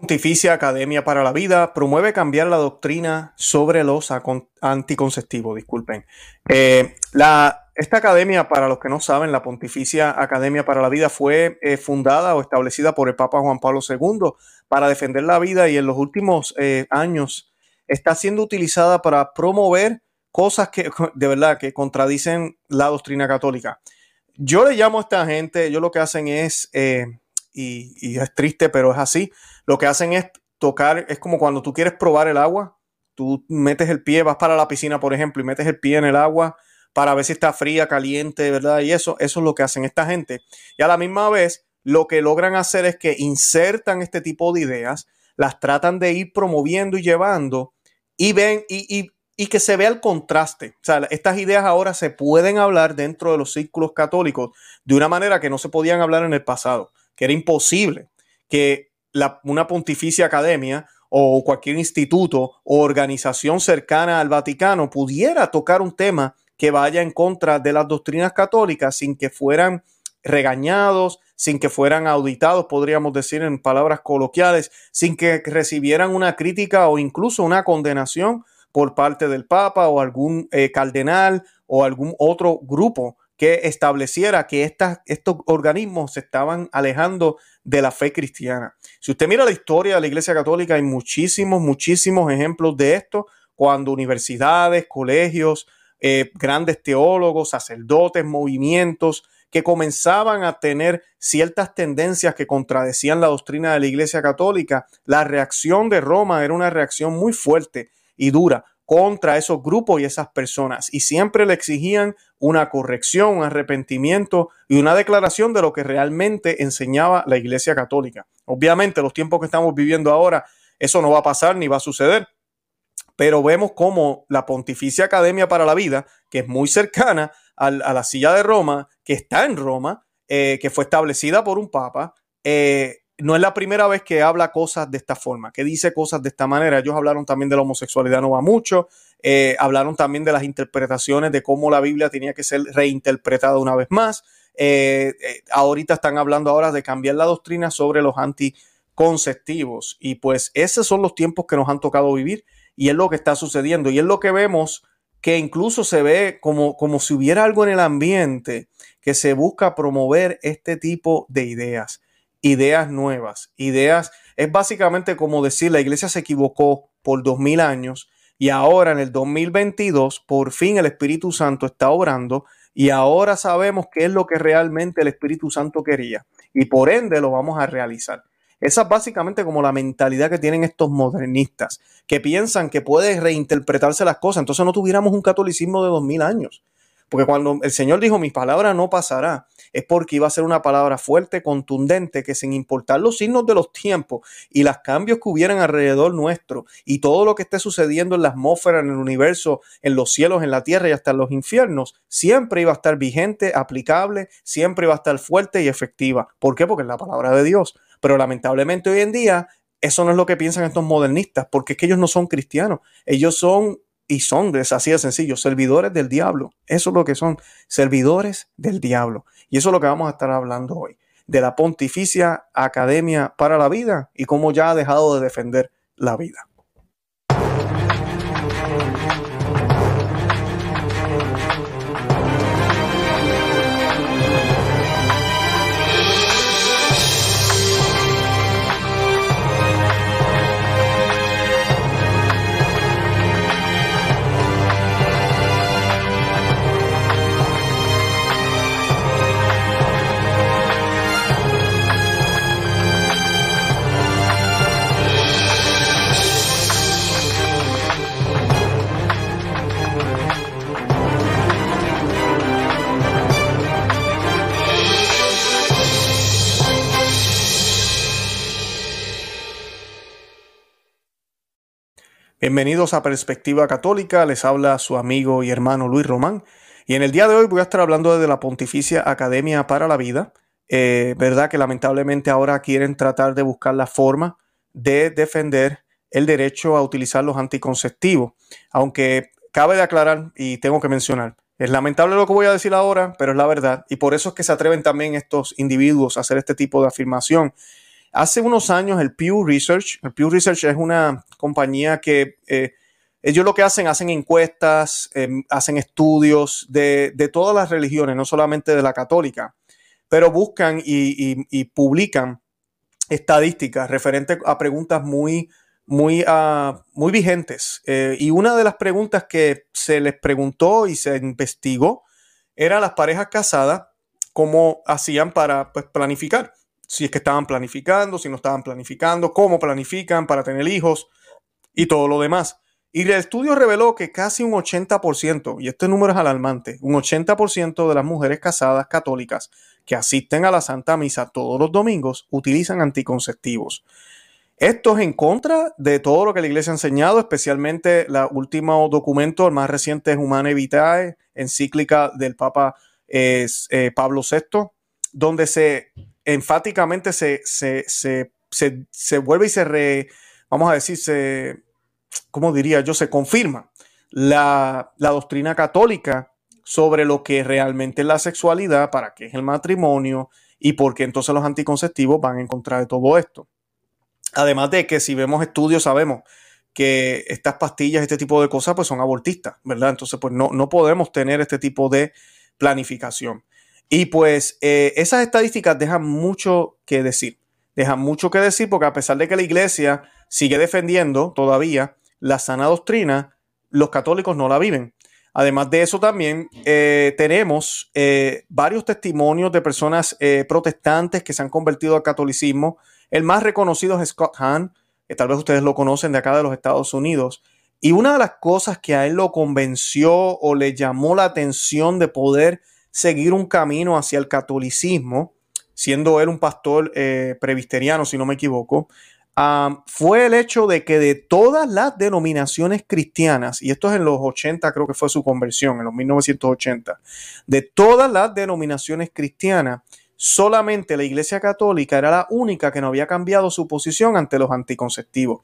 Pontificia Academia para la Vida promueve cambiar la doctrina sobre los anticonceptivos. Disculpen. Eh, esta academia, para los que no saben, la Pontificia Academia para la Vida fue eh, fundada o establecida por el Papa Juan Pablo II para defender la vida y en los últimos eh, años está siendo utilizada para promover cosas que de verdad que contradicen la doctrina católica. Yo le llamo a esta gente, ellos lo que hacen es, y, y es triste, pero es así, lo que hacen es tocar, es como cuando tú quieres probar el agua, tú metes el pie, vas para la piscina, por ejemplo, y metes el pie en el agua para ver si está fría, caliente, ¿verdad? Y eso, eso es lo que hacen esta gente. Y a la misma vez, lo que logran hacer es que insertan este tipo de ideas, las tratan de ir promoviendo y llevando, y ven, y, y que se vea el contraste. O sea, estas ideas ahora se pueden hablar dentro de los círculos católicos de una manera que no se podían hablar en el pasado, que era imposible. Que una pontificia academia o cualquier instituto o organización cercana al Vaticano pudiera tocar un tema que vaya en contra de las doctrinas católicas sin que fueran regañados, sin que fueran auditados, podríamos decir en palabras coloquiales, sin que recibieran una crítica o incluso una condenación por parte del Papa o algún eh, cardenal o algún otro grupo que estableciera que estos organismos se estaban alejando de la fe cristiana. Si usted mira la historia de la Iglesia Católica, hay muchísimos, muchísimos ejemplos de esto, cuando universidades, colegios, eh, grandes teólogos, sacerdotes, movimientos que comenzaban a tener ciertas tendencias que contradecían la doctrina de la Iglesia Católica, la reacción de Roma era una reacción muy fuerte y dura contra esos grupos y esas personas y siempre le exigían una corrección, un arrepentimiento y una declaración de lo que realmente enseñaba la Iglesia Católica. Obviamente, los tiempos que estamos viviendo ahora, eso no va a pasar ni va a suceder, pero vemos cómo la Pontificia Academia para la Vida, que es muy cercana a, la silla de Roma, que está en Roma, eh, que fue establecida por un papa, eh, no es la primera vez que habla cosas de esta forma, que dice cosas de esta manera. Ellos hablaron también de la homosexualidad no va mucho, eh, hablaron también de las interpretaciones de cómo la Biblia tenía que ser reinterpretada una vez más. Eh, eh, ahorita están hablando ahora de cambiar la doctrina sobre los anticonceptivos y pues esos son los tiempos que nos han tocado vivir y es lo que está sucediendo y es lo que vemos que incluso se ve como, como si hubiera algo en el ambiente que se busca promover este tipo de ideas ideas nuevas, ideas, es básicamente como decir, la iglesia se equivocó por dos mil años y ahora en el 2022 por fin el Espíritu Santo está obrando y ahora sabemos qué es lo que realmente el Espíritu Santo quería y por ende lo vamos a realizar. Esa es básicamente como la mentalidad que tienen estos modernistas, que piensan que puede reinterpretarse las cosas. Entonces no tuviéramos un catolicismo de dos mil años. Porque cuando el Señor dijo, mi palabra no pasará, es porque iba a ser una palabra fuerte, contundente, que sin importar los signos de los tiempos y los cambios que hubieran alrededor nuestro y todo lo que esté sucediendo en la atmósfera, en el universo, en los cielos, en la tierra y hasta en los infiernos, siempre iba a estar vigente, aplicable, siempre iba a estar fuerte y efectiva. ¿Por qué? Porque es la palabra de Dios. Pero lamentablemente hoy en día eso no es lo que piensan estos modernistas, porque es que ellos no son cristianos, ellos son y son, es así de sencillo, servidores del diablo. Eso es lo que son, servidores del diablo. Y eso es lo que vamos a estar hablando hoy, de la Pontificia Academia para la Vida y cómo ya ha dejado de defender la vida. Bienvenidos a Perspectiva Católica, les habla su amigo y hermano Luis Román. Y en el día de hoy voy a estar hablando de la Pontificia Academia para la Vida. Eh, verdad que lamentablemente ahora quieren tratar de buscar la forma de defender el derecho a utilizar los anticonceptivos. Aunque cabe de aclarar y tengo que mencionar, es lamentable lo que voy a decir ahora, pero es la verdad. Y por eso es que se atreven también estos individuos a hacer este tipo de afirmación. Hace unos años el Pew Research, el Pew Research es una compañía que eh, ellos lo que hacen, hacen encuestas, em, hacen estudios de, todas las religiones, no solamente de la católica, pero buscan y, publican estadísticas referentes a preguntas muy, muy, ah, muy vigentes. Eh, y una de las preguntas que se les preguntó y se investigó era las parejas casadas, cómo hacían para pues, planificar si es que estaban planificando, si no estaban planificando, cómo planifican para tener hijos y todo lo demás. Y el estudio reveló que casi un 80%, y este número es alarmante, un 80% de las mujeres casadas católicas que asisten a la Santa Misa todos los domingos utilizan anticonceptivos. Esto es en contra de todo lo que la iglesia ha enseñado, especialmente el último documento, el más reciente es Humana Vitae, encíclica del Papa eh, Pablo VI, donde se enfáticamente se, se, vuelve y se re, vamos a decir, se, ¿cómo diría yo? Se confirma la, doctrina católica sobre lo que realmente es la sexualidad, para qué es el matrimonio y por qué entonces los anticonceptivos van en contra de todo esto. Además de que si vemos estudios sabemos que estas pastillas, este tipo de cosas, pues son abortistas, ¿verdad? Entonces, pues no, no podemos tener este tipo de planificación. Y pues eh, esas estadísticas dejan mucho que decir. Dejan mucho que decir porque a pesar de que la iglesia sigue defendiendo todavía la sana doctrina, los católicos no la viven. Además de eso también eh, tenemos eh, varios testimonios de personas protestantes que se han convertido al catolicismo. El más reconocido es Scott Hahn, que tal vez ustedes lo conocen de acá de los Estados Unidos. Y una de las cosas que a él lo convenció o le llamó la atención de poder seguir un camino hacia el catolicismo, siendo él un pastor eh, si no me equivoco, fue el hecho de que de todas las denominaciones cristianas, y esto es en los 80, creo que fue su conversión, en los 1980, de todas las denominaciones cristianas, solamente la Iglesia Católica era la única que no había cambiado su posición ante los anticonceptivos.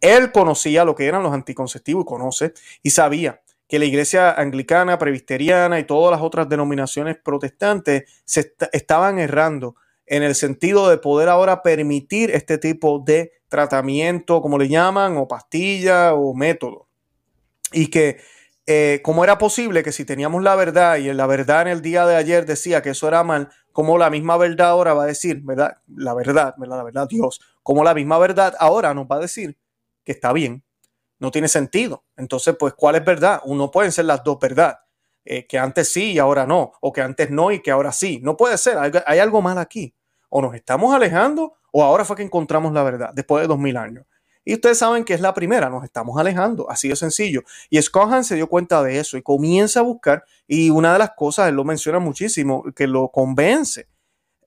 Él conocía lo que eran los anticonceptivos y conoce y sabía que la iglesia anglicana, presbiteriana y todas las otras denominaciones protestantes se estaban errando en el sentido de poder ahora permitir este tipo de tratamiento, como le llaman, o pastilla o método. Y que eh, cómo era posible que si teníamos la verdad y la verdad en el día de ayer decía que eso era mal, como la misma verdad ahora va a decir, ¿verdad? La verdad, ¿verdad? La verdad, Dios, como la misma verdad ahora nos va a decir que está bien no tiene sentido. Entonces, pues, ¿cuál es verdad? Uno pueden ser las dos verdad. Eh, que antes sí y ahora no, o que antes no y que ahora sí. No puede ser, hay, algo mal aquí. O nos estamos alejando o ahora fue que encontramos la verdad, después de dos mil años. Y ustedes saben que es la primera, nos estamos alejando, así de sencillo. Y Scohan se dio cuenta de eso y comienza a buscar, y una de las cosas, él lo menciona muchísimo, que lo convence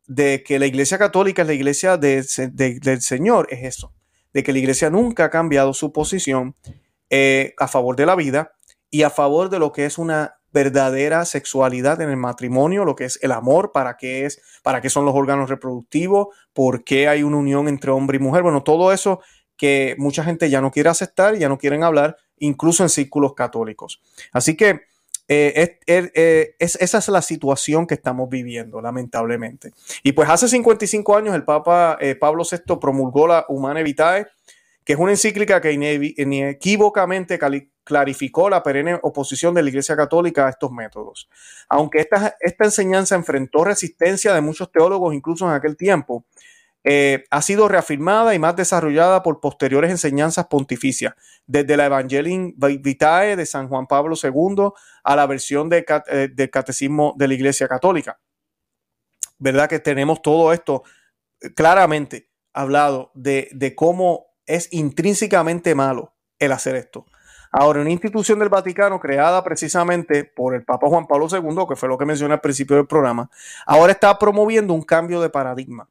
de que la iglesia católica es la iglesia del Señor, es eso de que la iglesia nunca ha cambiado su posición eh, a favor de la vida y a favor de lo que es una verdadera sexualidad en el matrimonio, lo que es el amor, para qué es, para qué son los órganos reproductivos, por qué hay una unión entre hombre y mujer, bueno, todo eso que mucha gente ya no quiere aceptar, ya no quieren hablar, incluso en círculos católicos. Así que eh, eh, es, esa es la situación que estamos viviendo, lamentablemente. Y pues hace 55 años el Papa eh, Pablo VI promulgó la Humana Vitae, que es una encíclica que inequívocamente clarificó la perenne oposición de la Iglesia Católica a estos métodos. Aunque esta, esta enseñanza enfrentó resistencia de muchos teólogos incluso en aquel tiempo, eh, ha sido reafirmada y más desarrollada por posteriores enseñanzas pontificias, desde la Evangelii Vitae de San Juan Pablo II a la versión eh, del Catecismo de la Iglesia Católica. ¿Verdad que tenemos todo esto eh, claramente hablado de, de cómo es intrínsecamente malo el hacer esto? Ahora, una institución del Vaticano creada precisamente por el Papa Juan Pablo II, que fue lo que mencioné al principio del programa, ahora está promoviendo un cambio de paradigma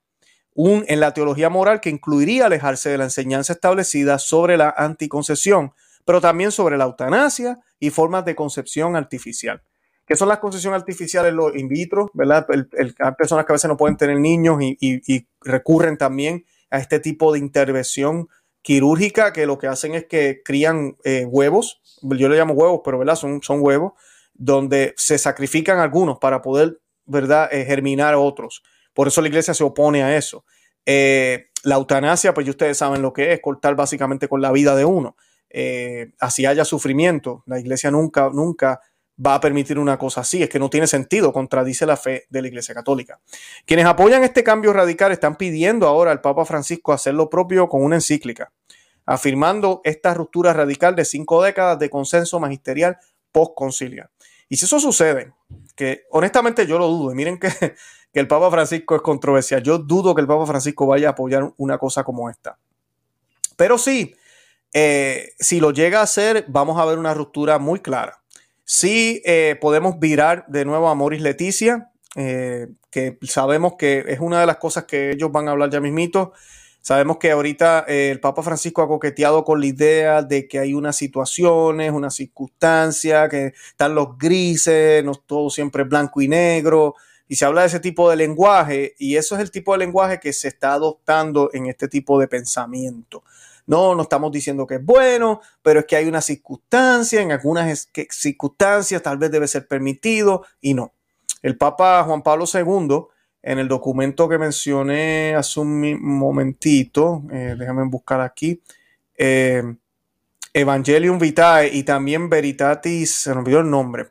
un, en la teología moral que incluiría alejarse de la enseñanza establecida sobre la anticoncepción, pero también sobre la eutanasia y formas de concepción artificial. ¿Qué son las concepciones artificiales? Los in vitro, ¿verdad? hay personas que a veces no pueden tener niños y, recurren también a este tipo de intervención quirúrgica que lo que hacen es que crían eh, huevos, yo le llamo huevos, pero ¿verdad? Son, son huevos, donde se sacrifican algunos para poder, ¿verdad?, eh, germinar otros. Por eso la iglesia se opone a eso. Eh, la eutanasia, pues ustedes saben lo que es, cortar básicamente con la vida de uno. Eh, así haya sufrimiento. La iglesia nunca, nunca va a permitir una cosa así. Es que no tiene sentido, contradice la fe de la iglesia católica. Quienes apoyan este cambio radical están pidiendo ahora al Papa Francisco hacer lo propio con una encíclica, afirmando esta ruptura radical de cinco décadas de consenso magisterial post-conciliar. Y si eso sucede, que honestamente yo lo dudo, miren que, que el Papa Francisco es controversial, yo dudo que el Papa Francisco vaya a apoyar una cosa como esta. Pero sí, eh, si lo llega a hacer, vamos a ver una ruptura muy clara. Sí eh, podemos virar de nuevo a Moris Leticia, eh, que sabemos que es una de las cosas que ellos van a hablar ya mismito. Sabemos que ahorita el Papa Francisco ha coqueteado con la idea de que hay unas situaciones, unas circunstancias, que están los grises, no todo siempre blanco y negro, y se habla de ese tipo de lenguaje, y eso es el tipo de lenguaje que se está adoptando en este tipo de pensamiento. No, no estamos diciendo que es bueno, pero es que hay una circunstancia, en algunas circunstancias tal vez debe ser permitido y no. El Papa Juan Pablo II, en el documento que mencioné hace un momentito, eh, déjame buscar aquí, eh, Evangelium Vitae y también Veritatis, se me olvidó el nombre,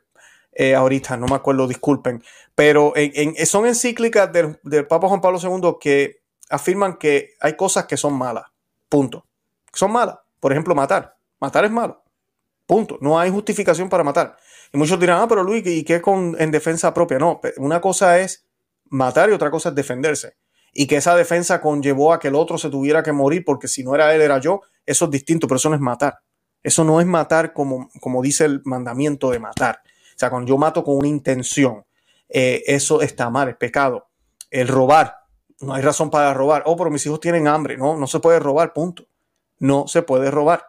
eh, ahorita, no me acuerdo, disculpen, pero son encíclicas del, del, Papa Juan Pablo II que afirman que hay cosas que son malas, punto son malas. Por ejemplo, matar. Matar es malo. Punto. No hay justificación para matar. Y muchos dirán, ah, pero Luis, ¿y qué con, en defensa propia? No, una cosa es matar y otra cosa es defenderse. Y que esa defensa conllevó a que el otro se tuviera que morir porque si no era él, era yo. Eso es distinto, pero eso no es matar. Eso no es matar como, como dice el mandamiento de matar. O sea, cuando yo mato con una intención, eh, eso está mal, es pecado. El robar, no hay razón para robar. Oh, pero mis hijos tienen hambre. No, no se puede robar, punto no se puede robar.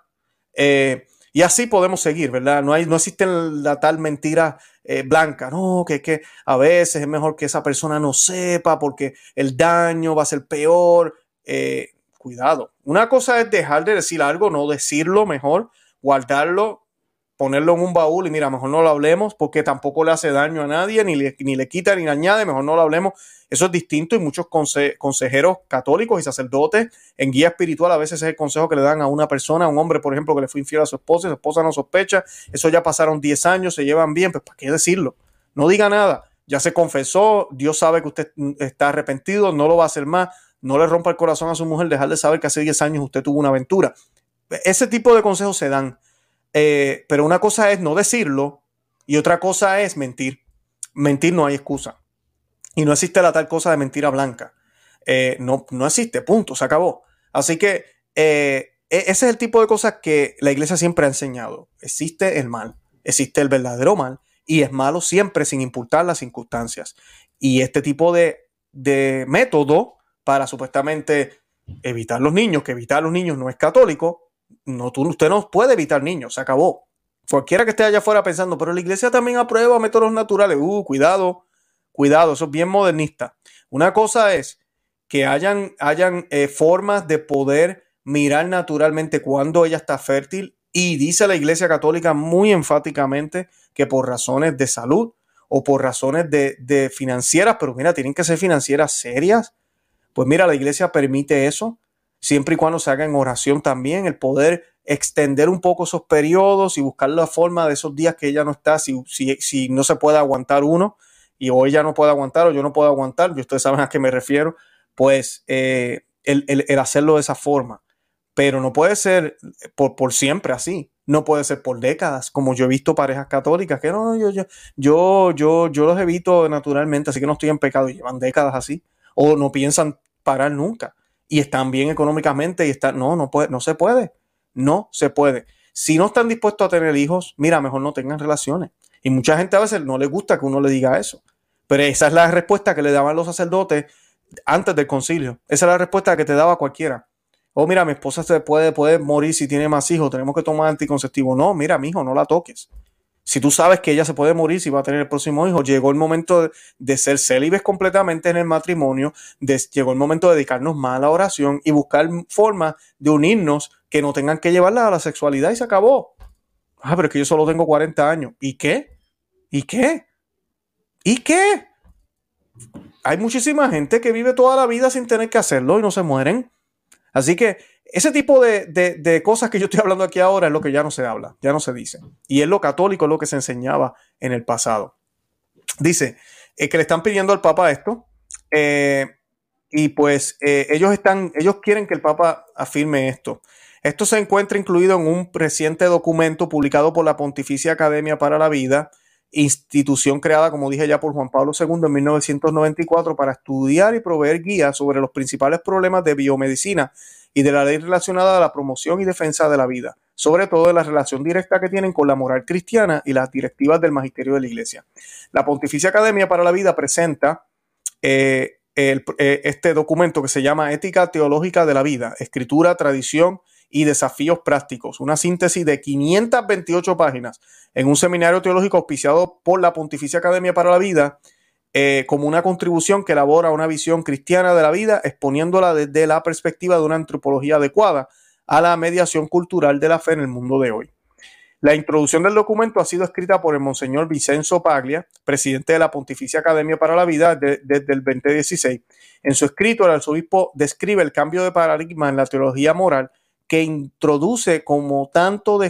Eh, y así podemos seguir, ¿verdad? No, hay, no existe la tal mentira eh, blanca, no, que, que a veces es mejor que esa persona no sepa porque el daño va a ser peor. Cuidado. Una cosa es dejar de decir algo, no decirlo mejor, guardarlo, ponerlo en un baúl y mira, mejor no lo hablemos porque tampoco le hace daño a nadie, ni le, ni le quita ni le añade, mejor no lo hablemos. Eso es distinto y muchos consejeros católicos y sacerdotes en guía espiritual a veces es el consejo que le dan a una persona, a un hombre, por ejemplo, que le fue infiel a su esposa y su esposa no sospecha, eso ya pasaron 10 años, se llevan bien, pues ¿para qué decirlo? No diga nada, ya se confesó, Dios sabe que usted está arrepentido, no lo va a hacer más, no le rompa el corazón a su mujer, dejar de saber que hace 10 años usted tuvo una aventura. Ese tipo de consejos se dan, eh, pero una cosa es no decirlo y otra cosa es mentir. Mentir no hay excusa. Y no existe la tal cosa de mentira blanca. Eh, no, no existe, punto, se acabó. Así que eh, e-, ese es el tipo de cosas que la iglesia siempre ha enseñado. Existe el mal, existe el verdadero mal y es malo siempre sin importar las circunstancias. Y este tipo de, de método para supuestamente evitar los niños, que evitar los niños no es católico, no, tú, usted no puede evitar niños, se acabó. Cualquiera que esté allá afuera pensando, pero la iglesia también aprueba métodos naturales, uh, cuidado, Cuidado, eso es bien modernista. Una cosa es que hayan, hayan eh, formas de poder mirar naturalmente cuando ella está fértil y dice la Iglesia Católica muy enfáticamente que por razones de salud o por razones de, de financieras, pero mira, tienen que ser financieras serias. Pues mira, la Iglesia permite eso, siempre y cuando se haga en oración también, el poder extender un poco esos periodos y buscar la forma de esos días que ella no está, si, si, si no se puede aguantar uno, y o ella no puede aguantar o yo no puedo aguantar, y ustedes saben a qué me refiero, pues eh, el, hacerlo de esa forma. Pero no puede ser por, por, siempre así, no puede ser por décadas, como yo he visto parejas católicas que no, yo, yo, yo, yo, yo los evito naturalmente, así que no estoy en pecado y llevan décadas así, o no piensan parar nunca y están bien económicamente y están, no, no puede, no se puede, no se puede. Si no están dispuestos a tener hijos, mira, mejor no tengan relaciones. Y mucha gente a veces no le gusta que uno le diga eso. Pero esa es la respuesta que le daban los sacerdotes antes del concilio. Esa es la respuesta que te daba cualquiera. Oh, mira, mi esposa se puede, puede morir si tiene más hijos, tenemos que tomar anticonceptivo. No, mira, mi hijo, no la toques. Si tú sabes que ella se puede morir si va a tener el próximo hijo, llegó el momento de, ser célibes completamente en el matrimonio, llegó el momento de dedicarnos más a la oración y buscar formas de unirnos que no tengan que llevarla a la sexualidad y se acabó. Ah, pero es que yo solo tengo 40 años. ¿Y qué? ¿Y qué? ¿Y qué? Hay muchísima gente que vive toda la vida sin tener que hacerlo y no se mueren. Así que ese tipo de, cosas que yo estoy hablando aquí ahora es lo que ya no se habla, ya no se dice. Y es lo católico, es lo que se enseñaba en el pasado. Dice eh, que le están pidiendo al Papa esto. Eh, y pues eh, ellos están, ellos quieren que el Papa afirme esto. Esto se encuentra incluido en un reciente documento publicado por la Pontificia Academia para la Vida, institución creada, como dije ya, por Juan Pablo II en 1994 para estudiar y proveer guías sobre los principales problemas de biomedicina y de la ley relacionada a la promoción y defensa de la vida, sobre todo de la relación directa que tienen con la moral cristiana y las directivas del magisterio de la Iglesia. La Pontificia Academia para la Vida presenta eh, eh, este documento que se llama Ética Teológica de la Vida, Escritura, Tradición y Desafíos Prácticos, una síntesis de 528 páginas en un seminario teológico auspiciado por la Pontificia Academia para la Vida, eh, como una contribución que elabora una visión cristiana de la vida, exponiéndola desde la perspectiva de una antropología adecuada a la mediación cultural de la fe en el mundo de hoy. La introducción del documento ha sido escrita por el Monseñor Vicenzo Paglia, presidente de la Pontificia Academia para la Vida desde el 2016. En su escrito, el arzobispo describe el cambio de paradigma en la teología moral que introduce como tanto,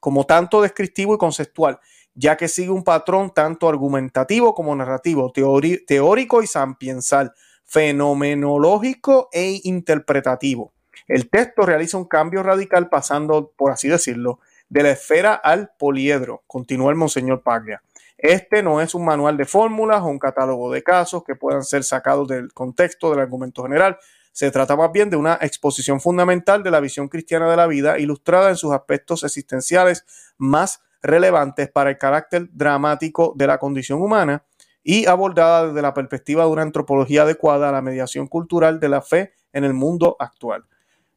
como tanto descriptivo y conceptual, ya que sigue un patrón tanto argumentativo como narrativo, teórico y sampiensal, fenomenológico e interpretativo. El texto realiza un cambio radical pasando, por así decirlo, de la esfera al poliedro, continúa el Monseñor Paglia. Este no es un manual de fórmulas o un catálogo de casos que puedan ser sacados del contexto del argumento general. Se trata más bien de una exposición fundamental de la visión cristiana de la vida, ilustrada en sus aspectos existenciales más relevantes para el carácter dramático de la condición humana y abordada desde la perspectiva de una antropología adecuada a la mediación cultural de la fe en el mundo actual.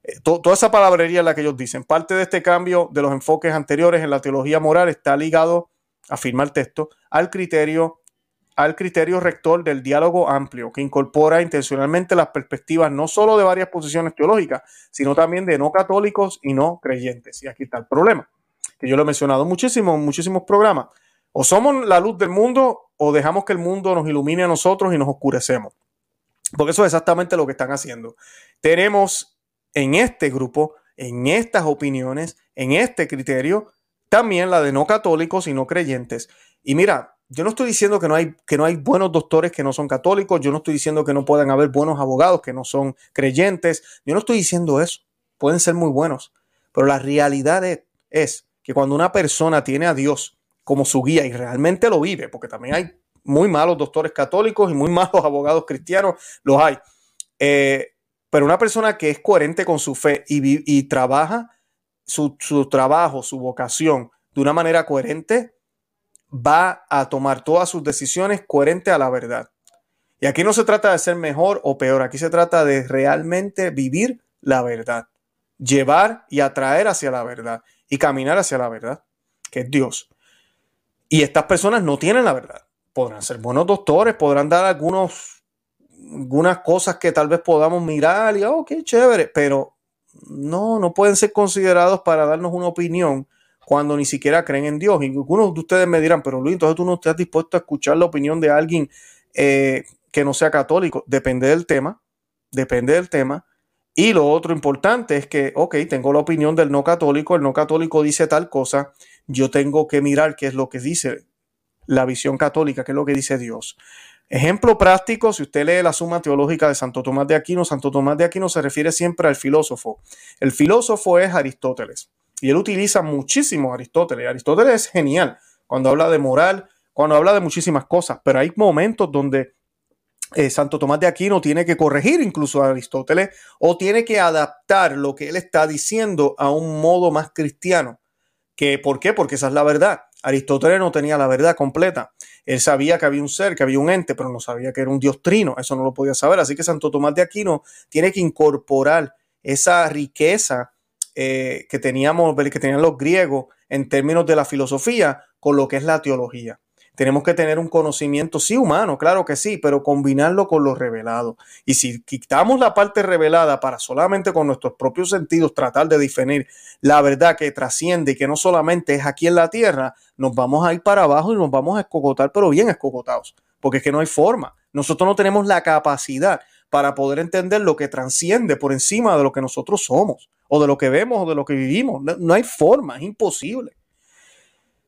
Eh, toda esa palabrería es la que ellos dicen. Parte de este cambio de los enfoques anteriores en la teología moral está ligado, afirma el texto, al criterio, al criterio rector del diálogo amplio, que incorpora intencionalmente las perspectivas no solo de varias posiciones teológicas, sino también de no católicos y no creyentes. Y aquí está el problema, que yo lo he mencionado muchísimo en muchísimos programas. O somos la luz del mundo o dejamos que el mundo nos ilumine a nosotros y nos oscurecemos. Porque eso es exactamente lo que están haciendo. Tenemos en este grupo, en estas opiniones, en este criterio, también la de no católicos y no creyentes. Y mira, yo no estoy diciendo que no hay, que no hay buenos doctores que no son católicos, yo no estoy diciendo que no puedan haber buenos abogados que no son creyentes, yo no estoy diciendo eso, pueden ser muy buenos, pero la realidad es, es que cuando una persona tiene a Dios como su guía y realmente lo vive, porque también hay muy malos doctores católicos y muy malos abogados cristianos, los hay. Eh, pero una persona que es coherente con su fe y, trabaja su, trabajo, su vocación de una manera coherente, va a tomar todas sus decisiones coherente a la verdad. Y aquí no se trata de ser mejor o peor, aquí se trata de realmente vivir la verdad, llevar y atraer hacia la verdad y caminar hacia la verdad, que es Dios. Y estas personas no tienen la verdad. Podrán ser buenos doctores, podrán dar algunos algunas cosas que tal vez podamos mirar y, oh, qué chévere, pero no, no pueden ser considerados para darnos una opinión cuando ni siquiera creen en Dios. Y algunos de ustedes me dirán, pero Luis, entonces tú no estás dispuesto a escuchar la opinión de alguien eh, que no sea católico. Depende del tema, depende del tema. Y lo otro importante es que, ok, tengo la opinión del no católico, el no católico dice tal cosa, yo tengo que mirar qué es lo que dice la visión católica, qué es lo que dice Dios. Ejemplo práctico, si usted lee la suma teológica de Santo Tomás de Aquino, Santo Tomás de Aquino se refiere siempre al filósofo. El filósofo es Aristóteles y él utiliza muchísimo a Aristóteles. Aristóteles es genial cuando habla de moral, cuando habla de muchísimas cosas, pero hay momentos donde eh, Santo Tomás de Aquino tiene que corregir incluso a Aristóteles o tiene que adaptar lo que él está diciendo a un modo más cristiano. Que, ¿Por qué? Porque esa es la verdad. Aristóteles no tenía la verdad completa. Él sabía que había un ser, que había un ente, pero no sabía que era un dios trino. Eso no lo podía saber. Así que Santo Tomás de Aquino tiene que incorporar esa riqueza eh, que teníamos, que tenían los griegos en términos de la filosofía con lo que es la teología. Tenemos que tener un conocimiento, sí, humano, claro que sí, pero combinarlo con lo revelado. Y si quitamos la parte revelada para solamente con nuestros propios sentidos tratar de definir la verdad que trasciende y que no solamente es aquí en la tierra, nos vamos a ir para abajo y nos vamos a escocotar, pero bien escocotados, porque es que no hay forma. Nosotros no tenemos la capacidad para poder entender lo que transciende por encima de lo que nosotros somos, o de lo que vemos, o de lo que vivimos. No, hay forma, es imposible.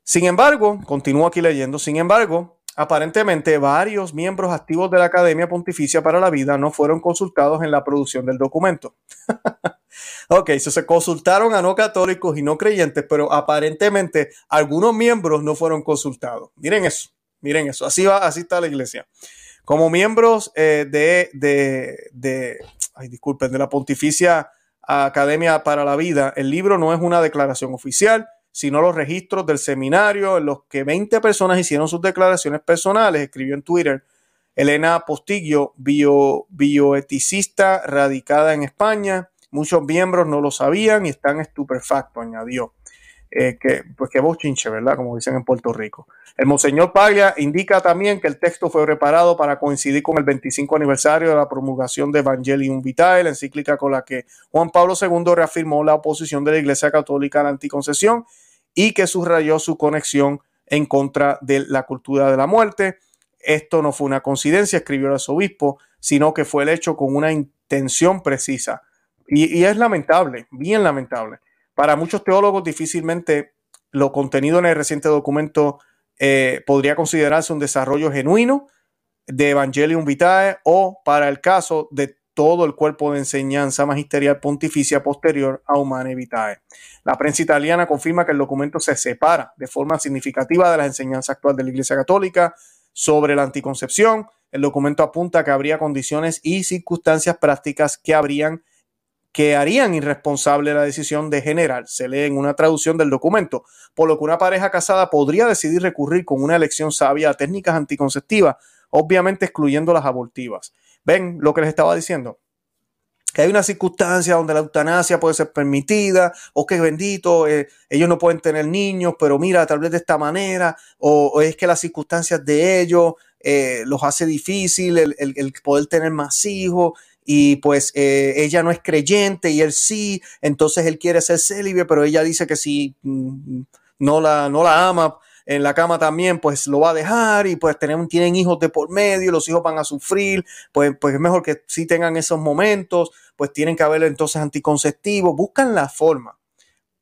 Sin embargo, continúo aquí leyendo, sin embargo, aparentemente varios miembros activos de la Academia Pontificia para la Vida no fueron consultados en la producción del documento. ok, se consultaron a no católicos y no creyentes, pero aparentemente algunos miembros no fueron consultados. Miren eso, miren eso, así va, así está la iglesia. Como miembros eh, de, de, de, ay, disculpen, de la Pontificia Academia para la Vida, el libro no es una declaración oficial, sino los registros del seminario en los que 20 personas hicieron sus declaraciones personales, escribió en Twitter Elena Postillo, bio, bioeticista radicada en España. Muchos miembros no lo sabían y están estupefactos, añadió. Eh, que, pues que bochinche, ¿verdad? Como dicen en Puerto Rico. El Monseñor Paglia indica también que el texto fue preparado para coincidir con el 25 aniversario de la promulgación de Evangelium Vitae, la encíclica con la que Juan Pablo II reafirmó la oposición de la Iglesia Católica a la anticoncesión y que subrayó su conexión en contra de la cultura de la muerte. Esto no fue una coincidencia, escribió el arzobispo, sino que fue el hecho con una intención precisa. y es lamentable, bien lamentable para muchos teólogos difícilmente lo contenido en el reciente documento eh, podría considerarse un desarrollo genuino de Evangelium Vitae o para el caso de todo el cuerpo de enseñanza magisterial pontificia posterior a Humane Vitae. La prensa italiana confirma que el documento se separa de forma significativa de la enseñanza actual de la Iglesia Católica sobre la anticoncepción. El documento apunta que habría condiciones y circunstancias prácticas que habrían que harían irresponsable la decisión de general, se lee en una traducción del documento, por lo que una pareja casada podría decidir recurrir con una elección sabia a técnicas anticonceptivas, obviamente excluyendo las abortivas. ¿Ven lo que les estaba diciendo? que hay una circunstancia donde la eutanasia puede ser permitida, o que bendito, eh, ellos no pueden tener niños, pero mira, tal vez de esta manera, o, es que las circunstancias de ellos eh, los hace difícil el, poder tener más hijos, y pues eh, ella no es creyente y él sí, entonces él quiere ser célibe, pero ella dice que si mm, no, la, no la ama en la cama también, pues lo va a dejar y pues tienen, tienen hijos de por medio, los hijos van a sufrir, pues, pues es mejor que sí tengan esos momentos, pues tienen que haber entonces anticonceptivos, buscan la forma,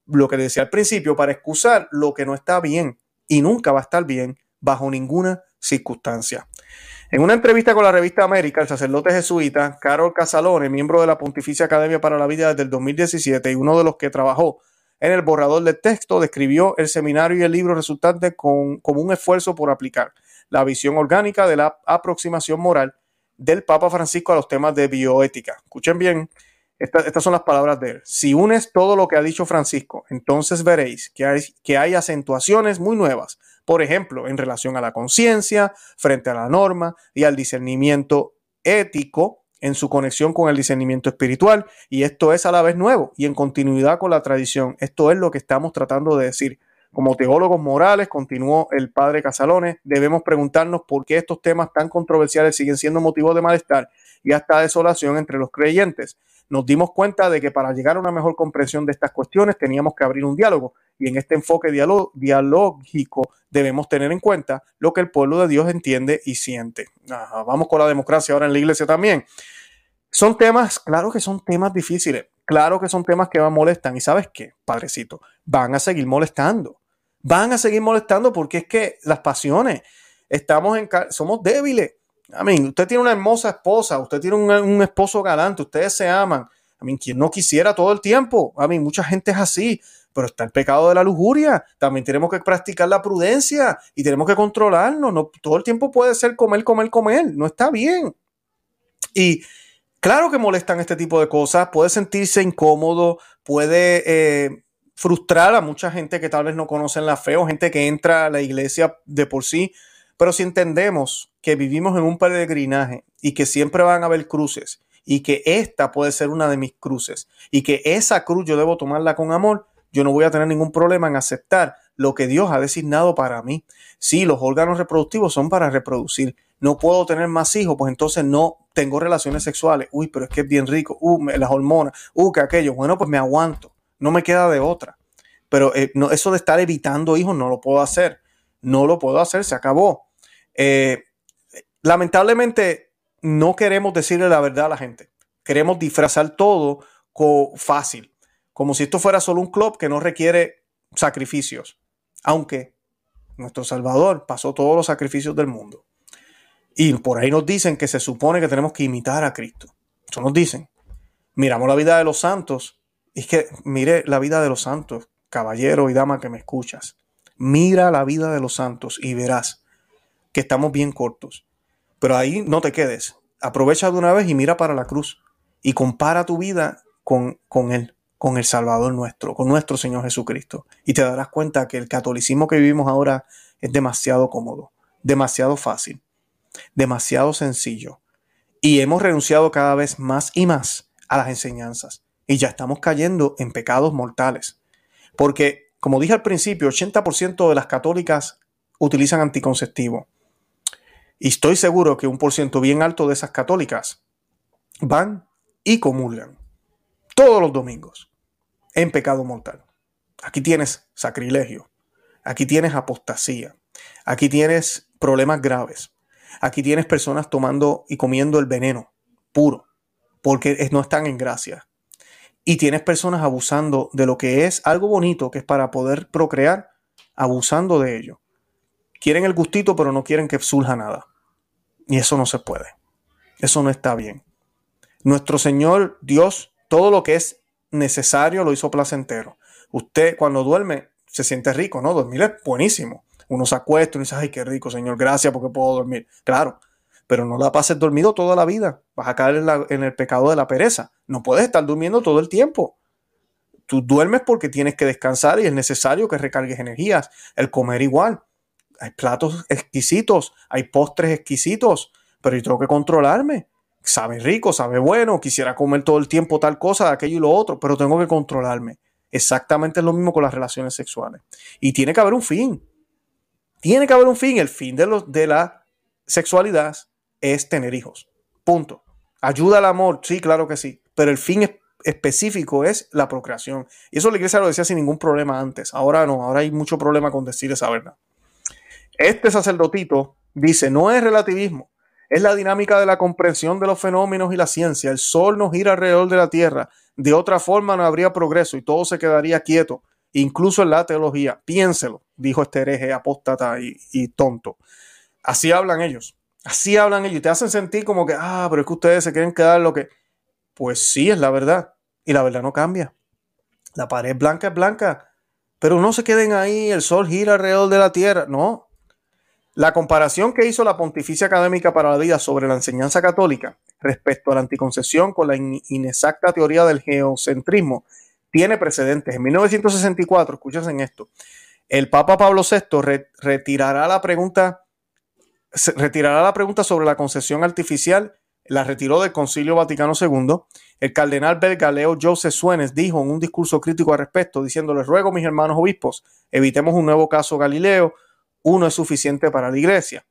lo que decía al principio, para excusar lo que no está bien y nunca va a estar bien bajo ninguna circunstancia. En una entrevista con la revista América, el sacerdote jesuita Carol Casalone, miembro de la Pontificia Academia para la Vida desde el 2017 y uno de los que trabajó en el borrador del texto, describió el seminario y el libro resultante como un esfuerzo por aplicar la visión orgánica de la aproximación moral del Papa Francisco a los temas de bioética. Escuchen bien, estas son las palabras de él. Si unes todo lo que ha dicho Francisco, entonces veréis que hay, que hay acentuaciones muy nuevas por ejemplo, en relación a la conciencia, frente a la norma y al discernimiento ético en su conexión con el discernimiento espiritual. Y esto es a la vez nuevo y en continuidad con la tradición. Esto es lo que estamos tratando de decir. Como teólogos morales, continuó el padre Casalones, debemos preguntarnos por qué estos temas tan controversiales siguen siendo motivo de malestar y hasta desolación entre los creyentes. Nos dimos cuenta de que para llegar a una mejor comprensión de estas cuestiones teníamos que abrir un diálogo y en este enfoque dialógico debemos tener en cuenta lo que el pueblo de Dios entiende y siente. vamos con la democracia ahora en la iglesia también. Son temas, claro que son temas difíciles, claro que son temas que molestan. ¿Y sabes qué, padrecito? Van a seguir molestando. Van a seguir molestando porque es que las pasiones, estamos en, somos débiles. A mí, usted tiene una hermosa esposa, usted tiene un, esposo galante, ustedes se aman. A mí, quien no quisiera todo el tiempo. A mí, mucha gente es así pero está el pecado de la lujuria. También tenemos que practicar la prudencia y tenemos que controlarnos. No, todo el tiempo puede ser comer, comer, comer. No está bien. Y claro que molestan este tipo de cosas. Puede sentirse incómodo, puede eh, frustrar a mucha gente que tal vez no conocen la fe o gente que entra a la iglesia de por sí. Pero si entendemos que vivimos en un peregrinaje y que siempre van a haber cruces y que esta puede ser una de mis cruces y que esa cruz yo debo tomarla con amor, yo no voy a tener ningún problema en aceptar lo que Dios ha designado para mí. Si los órganos reproductivos son para reproducir. No puedo tener más hijos, pues entonces no tengo relaciones sexuales. Uy, pero es que es bien rico. Uh, las hormonas. Uh, que aquello. Bueno, pues me aguanto. No me queda de otra. Pero eh, no, eso de estar evitando hijos no lo puedo hacer. No lo puedo hacer, se acabó. Eh, lamentablemente no queremos decirle la verdad a la gente. Queremos disfrazar todo fácil, como si esto fuera solo un club que no requiere sacrificios, aunque nuestro Salvador pasó todos los sacrificios del mundo. Y por ahí nos dicen que se supone que tenemos que imitar a Cristo. Eso nos dicen. Miramos la vida de los santos. Y es que mire la vida de los santos, caballero y dama que me escuchas. Mira la vida de los santos y verás que estamos bien cortos. Pero ahí no te quedes. Aprovecha de una vez y mira para la cruz. Y compara tu vida con, con Él, con el Salvador nuestro, con nuestro Señor Jesucristo. Y te darás cuenta que el catolicismo que vivimos ahora es demasiado cómodo, demasiado fácil, demasiado sencillo. Y hemos renunciado cada vez más y más a las enseñanzas. Y ya estamos cayendo en pecados mortales. Porque, como dije al principio, 80% de las católicas utilizan anticonceptivo. Y estoy seguro que un por ciento bien alto de esas católicas van y comulgan todos los domingos en pecado mortal. Aquí tienes sacrilegio, aquí tienes apostasía, aquí tienes problemas graves, aquí tienes personas tomando y comiendo el veneno puro porque no están en gracia. Y tienes personas abusando de lo que es algo bonito, que es para poder procrear, abusando de ello. Quieren el gustito, pero no quieren que surja nada. Y eso no se puede. Eso no está bien. Nuestro Señor Dios todo lo que es necesario lo hizo placentero. Usted cuando duerme se siente rico, ¿no? Dormir es buenísimo. Uno se acuesta y dice, ay, qué rico, Señor, gracias porque puedo dormir. Claro, pero no la pases dormido toda la vida. Vas a caer en, el pecado de la pereza. No puedes estar durmiendo todo el tiempo. Tú duermes porque tienes que descansar y es necesario que recargues energías. El comer igual. Hay platos exquisitos, hay postres exquisitos, pero yo tengo que controlarme sabe rico, sabe bueno, quisiera comer todo el tiempo tal cosa, aquello y lo otro, pero tengo que controlarme. Exactamente lo mismo con las relaciones sexuales. Y tiene que haber un fin. Tiene que haber un fin. El fin de, de la sexualidad es tener hijos. Punto. Ayuda al amor, sí, claro que sí. Pero el fin específico es la procreación. Y eso la iglesia lo decía sin ningún problema antes. Ahora no, ahora hay mucho problema con decir esa verdad. Este sacerdotito dice, no es relativismo. Es la dinámica de la comprensión de los fenómenos y la ciencia. El Sol no gira alrededor de la Tierra. De otra forma no habría progreso y todo se quedaría quieto, incluso en la teología. Piénselo, dijo este hereje apóstata y, tonto. Así hablan ellos. Así hablan ellos. Y te hacen sentir como que, ah, pero es que ustedes se quieren quedar lo que... Pues sí, es la verdad. Y la verdad no cambia. La pared blanca es blanca. Pero no se queden ahí, el sol gira alrededor de la Tierra. No, la comparación que hizo la Pontificia Académica para la Vida sobre la enseñanza católica respecto a la anticoncepción con la inexacta teoría del geocentrismo tiene precedentes. En 1964, escuchen en esto, el Papa Pablo VI retirará la pregunta retirará la pregunta sobre la concepción artificial, la retiró del Concilio Vaticano II. El cardenal belga Leo Joseph Suenes dijo en un discurso crítico al respecto, diciéndoles ruego, mis hermanos obispos, evitemos un nuevo caso Galileo, uno es suficiente para la iglesia.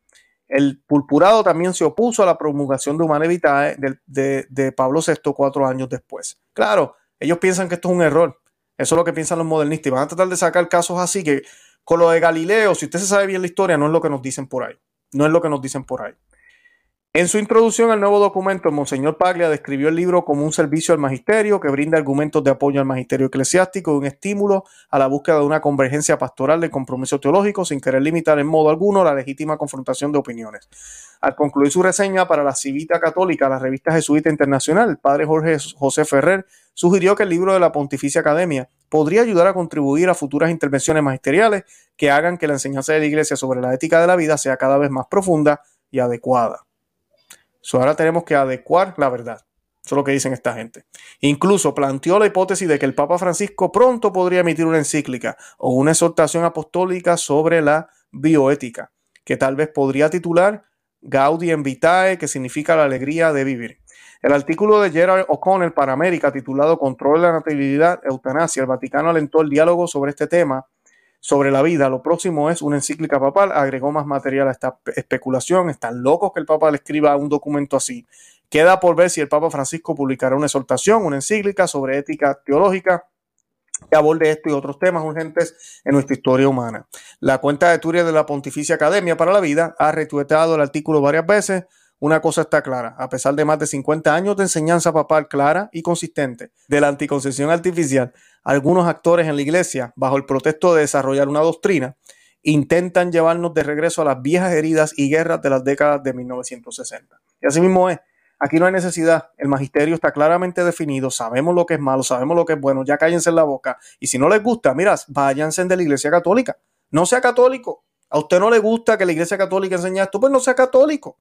El purpurado también se opuso a la promulgación de Humana Vitae de, Pablo VI cuatro años después. Claro, ellos piensan que esto es un error. Eso es lo que piensan los modernistas. Y van a tratar de sacar casos así que con lo de Galileo, si usted se sabe bien la historia, no es lo que nos dicen por ahí. No es lo que nos dicen por ahí. En su introducción al nuevo documento, Monseñor Paglia describió el libro como un servicio al magisterio que brinda argumentos de apoyo al magisterio eclesiástico y un estímulo a la búsqueda de una convergencia pastoral de compromiso teológico sin querer limitar en modo alguno la legítima confrontación de opiniones. Al concluir su reseña para la Civita Católica, la revista Jesuita Internacional, el padre Jorge José Ferrer sugirió que el libro de la Pontificia Academia podría ayudar a contribuir a futuras intervenciones magisteriales que hagan que la enseñanza de la Iglesia sobre la ética de la vida sea cada vez más profunda y adecuada ahora tenemos que adecuar la verdad. Eso es lo que dicen esta gente. Incluso planteó la hipótesis de que el Papa Francisco pronto podría emitir una encíclica o una exhortación apostólica sobre la bioética, que tal vez podría titular Gaudium Vitae, que significa la alegría de vivir. El artículo de Gerard O'Connell para América, titulado Control de la natalidad, eutanasia, el Vaticano alentó el diálogo sobre este tema sobre la vida. Lo próximo es una encíclica papal. Agregó más material a esta especulación. Están locos que el Papa le escriba un documento así. Queda por ver si el Papa Francisco publicará una exhortación, una encíclica sobre ética teológica que aborde esto y otros temas urgentes en nuestra historia humana. La cuenta de Turia de la Pontificia Academia para la Vida ha retuiteado el artículo varias veces una cosa está clara, a pesar de más de 50 años de enseñanza papal clara y consistente de la anticoncepción artificial, algunos actores en la iglesia, bajo el protesto de desarrollar una doctrina, intentan llevarnos de regreso a las viejas heridas y guerras de las décadas de 1960. Y así mismo es. Aquí no hay necesidad. El magisterio está claramente definido. Sabemos lo que es malo, sabemos lo que es bueno. Ya cállense en la boca. Y si no les gusta, mira, váyanse de la iglesia católica. No sea católico. A usted no le gusta que la iglesia católica enseñe esto, pues no sea católico.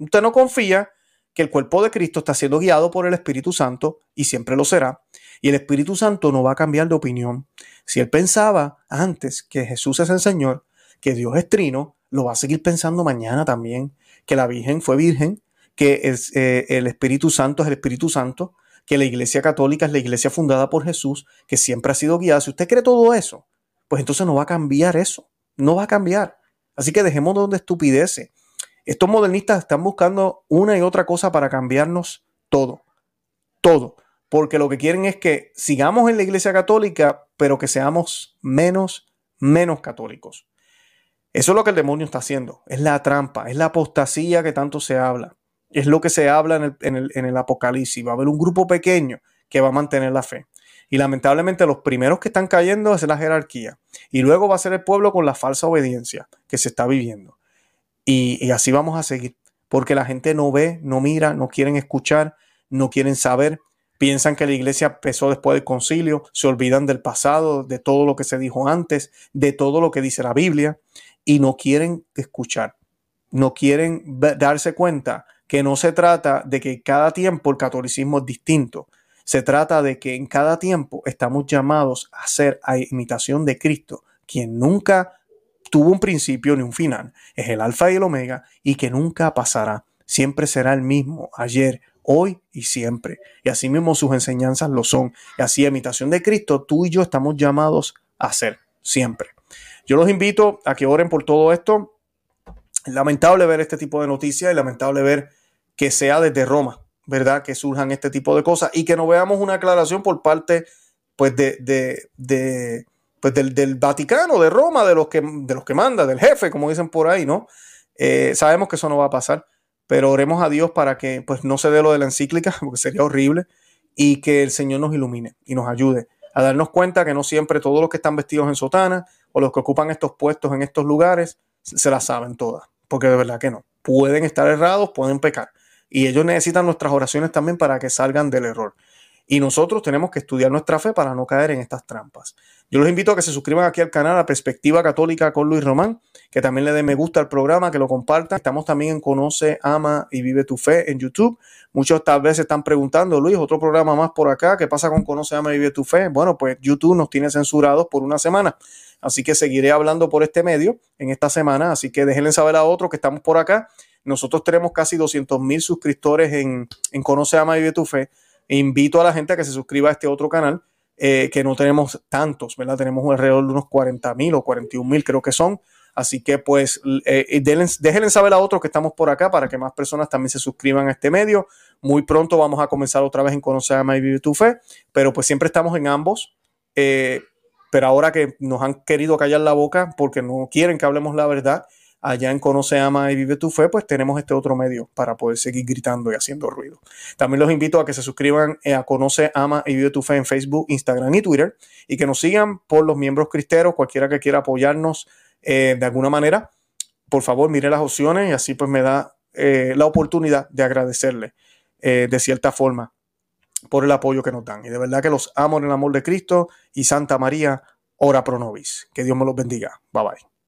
Usted no confía que el cuerpo de Cristo está siendo guiado por el Espíritu Santo y siempre lo será. Y el Espíritu Santo no va a cambiar de opinión. Si él pensaba antes que Jesús es el Señor, que Dios es trino, lo va a seguir pensando mañana también, que la Virgen fue virgen, que eh, el Espíritu Santo es el Espíritu Santo, que la Iglesia Católica es la iglesia fundada por Jesús, que siempre ha sido guiada. Si usted cree todo eso, pues entonces no va a cambiar eso, no va a cambiar. Así que dejemos de donde estupidece. Estos modernistas están buscando una y otra cosa para cambiarnos todo, todo, porque lo que quieren es que sigamos en la Iglesia Católica, pero que seamos menos, menos católicos. Eso es lo que el demonio está haciendo, es la trampa, es la apostasía que tanto se habla, es lo que se habla en el, Apocalipsis. Va a haber un grupo pequeño que va a mantener la fe. Y lamentablemente los primeros que están cayendo es la jerarquía. Y luego va a ser el pueblo con la falsa obediencia que se está viviendo. Y, así vamos a seguir, porque la gente no ve, no mira, no quieren escuchar, no quieren saber, piensan que la iglesia empezó después del concilio, se olvidan del pasado, de todo lo que se dijo antes, de todo lo que dice la Biblia, y no quieren escuchar, no quieren darse cuenta que no se trata de que cada tiempo el catolicismo es distinto, se trata de que en cada tiempo estamos llamados a ser a imitación de Cristo, quien nunca tuvo un principio ni un final, es el alfa y el omega y que nunca pasará, siempre será el mismo, ayer, hoy y siempre. Y así mismo sus enseñanzas lo son. Y así, imitación de Cristo, tú y yo estamos llamados a ser siempre. Yo los invito a que oren por todo esto. Es lamentable ver este tipo de noticias y lamentable ver que sea desde Roma, ¿verdad? Que surjan este tipo de cosas y que no veamos una aclaración por parte, pues, de, de, de pues del, Vaticano, de Roma, de los, que, de los que manda, del jefe, como dicen por ahí, ¿no? Eh, sabemos que eso no va a pasar, pero oremos a Dios para que pues no se dé lo de la encíclica, porque sería horrible, y que el Señor nos ilumine y nos ayude a darnos cuenta que no siempre todos los que están vestidos en sotana o los que ocupan estos puestos en estos lugares se las saben todas, porque de verdad que no. Pueden estar errados, pueden pecar, y ellos necesitan nuestras oraciones también para que salgan del error. Y nosotros tenemos que estudiar nuestra fe para no caer en estas trampas. Yo los invito a que se suscriban aquí al canal a Perspectiva Católica con Luis Román, que también le den me gusta al programa, que lo compartan. Estamos también en Conoce, Ama y Vive tu Fe en YouTube. Muchos tal vez se están preguntando, Luis, otro programa más por acá, ¿qué pasa con Conoce, Ama y Vive tu Fe? Bueno, pues YouTube nos tiene censurados por una semana. Así que seguiré hablando por este medio en esta semana. Así que déjenle saber a otros que estamos por acá. Nosotros tenemos casi 200 mil suscriptores en, en Conoce, Ama y Vive tu Fe invito a la gente a que se suscriba a este otro canal, eh, que no tenemos tantos, ¿verdad? Tenemos alrededor de unos 40 mil o 41 mil, creo que son. Así que pues eh, déjenle saber a otros que estamos por acá para que más personas también se suscriban a este medio. Muy pronto vamos a comenzar otra vez en Conocer a My tu Fe, pero pues siempre estamos en ambos. Eh, pero ahora que nos han querido callar la boca porque no quieren que hablemos la verdad, allá en Conoce, Ama y Vive tu Fe, pues tenemos este otro medio para poder seguir gritando y haciendo ruido. También los invito a que se suscriban eh, a Conoce, Ama y Vive tu Fe en Facebook, Instagram y Twitter y que nos sigan por los miembros cristeros, cualquiera que quiera apoyarnos eh, de alguna manera. Por favor, mire las opciones y así pues me da eh, la oportunidad de agradecerle de cierta forma por el apoyo que nos dan. Y de verdad que los amo en el amor de Cristo y Santa María, ora pro nobis. Que Dios me los bendiga. Bye bye.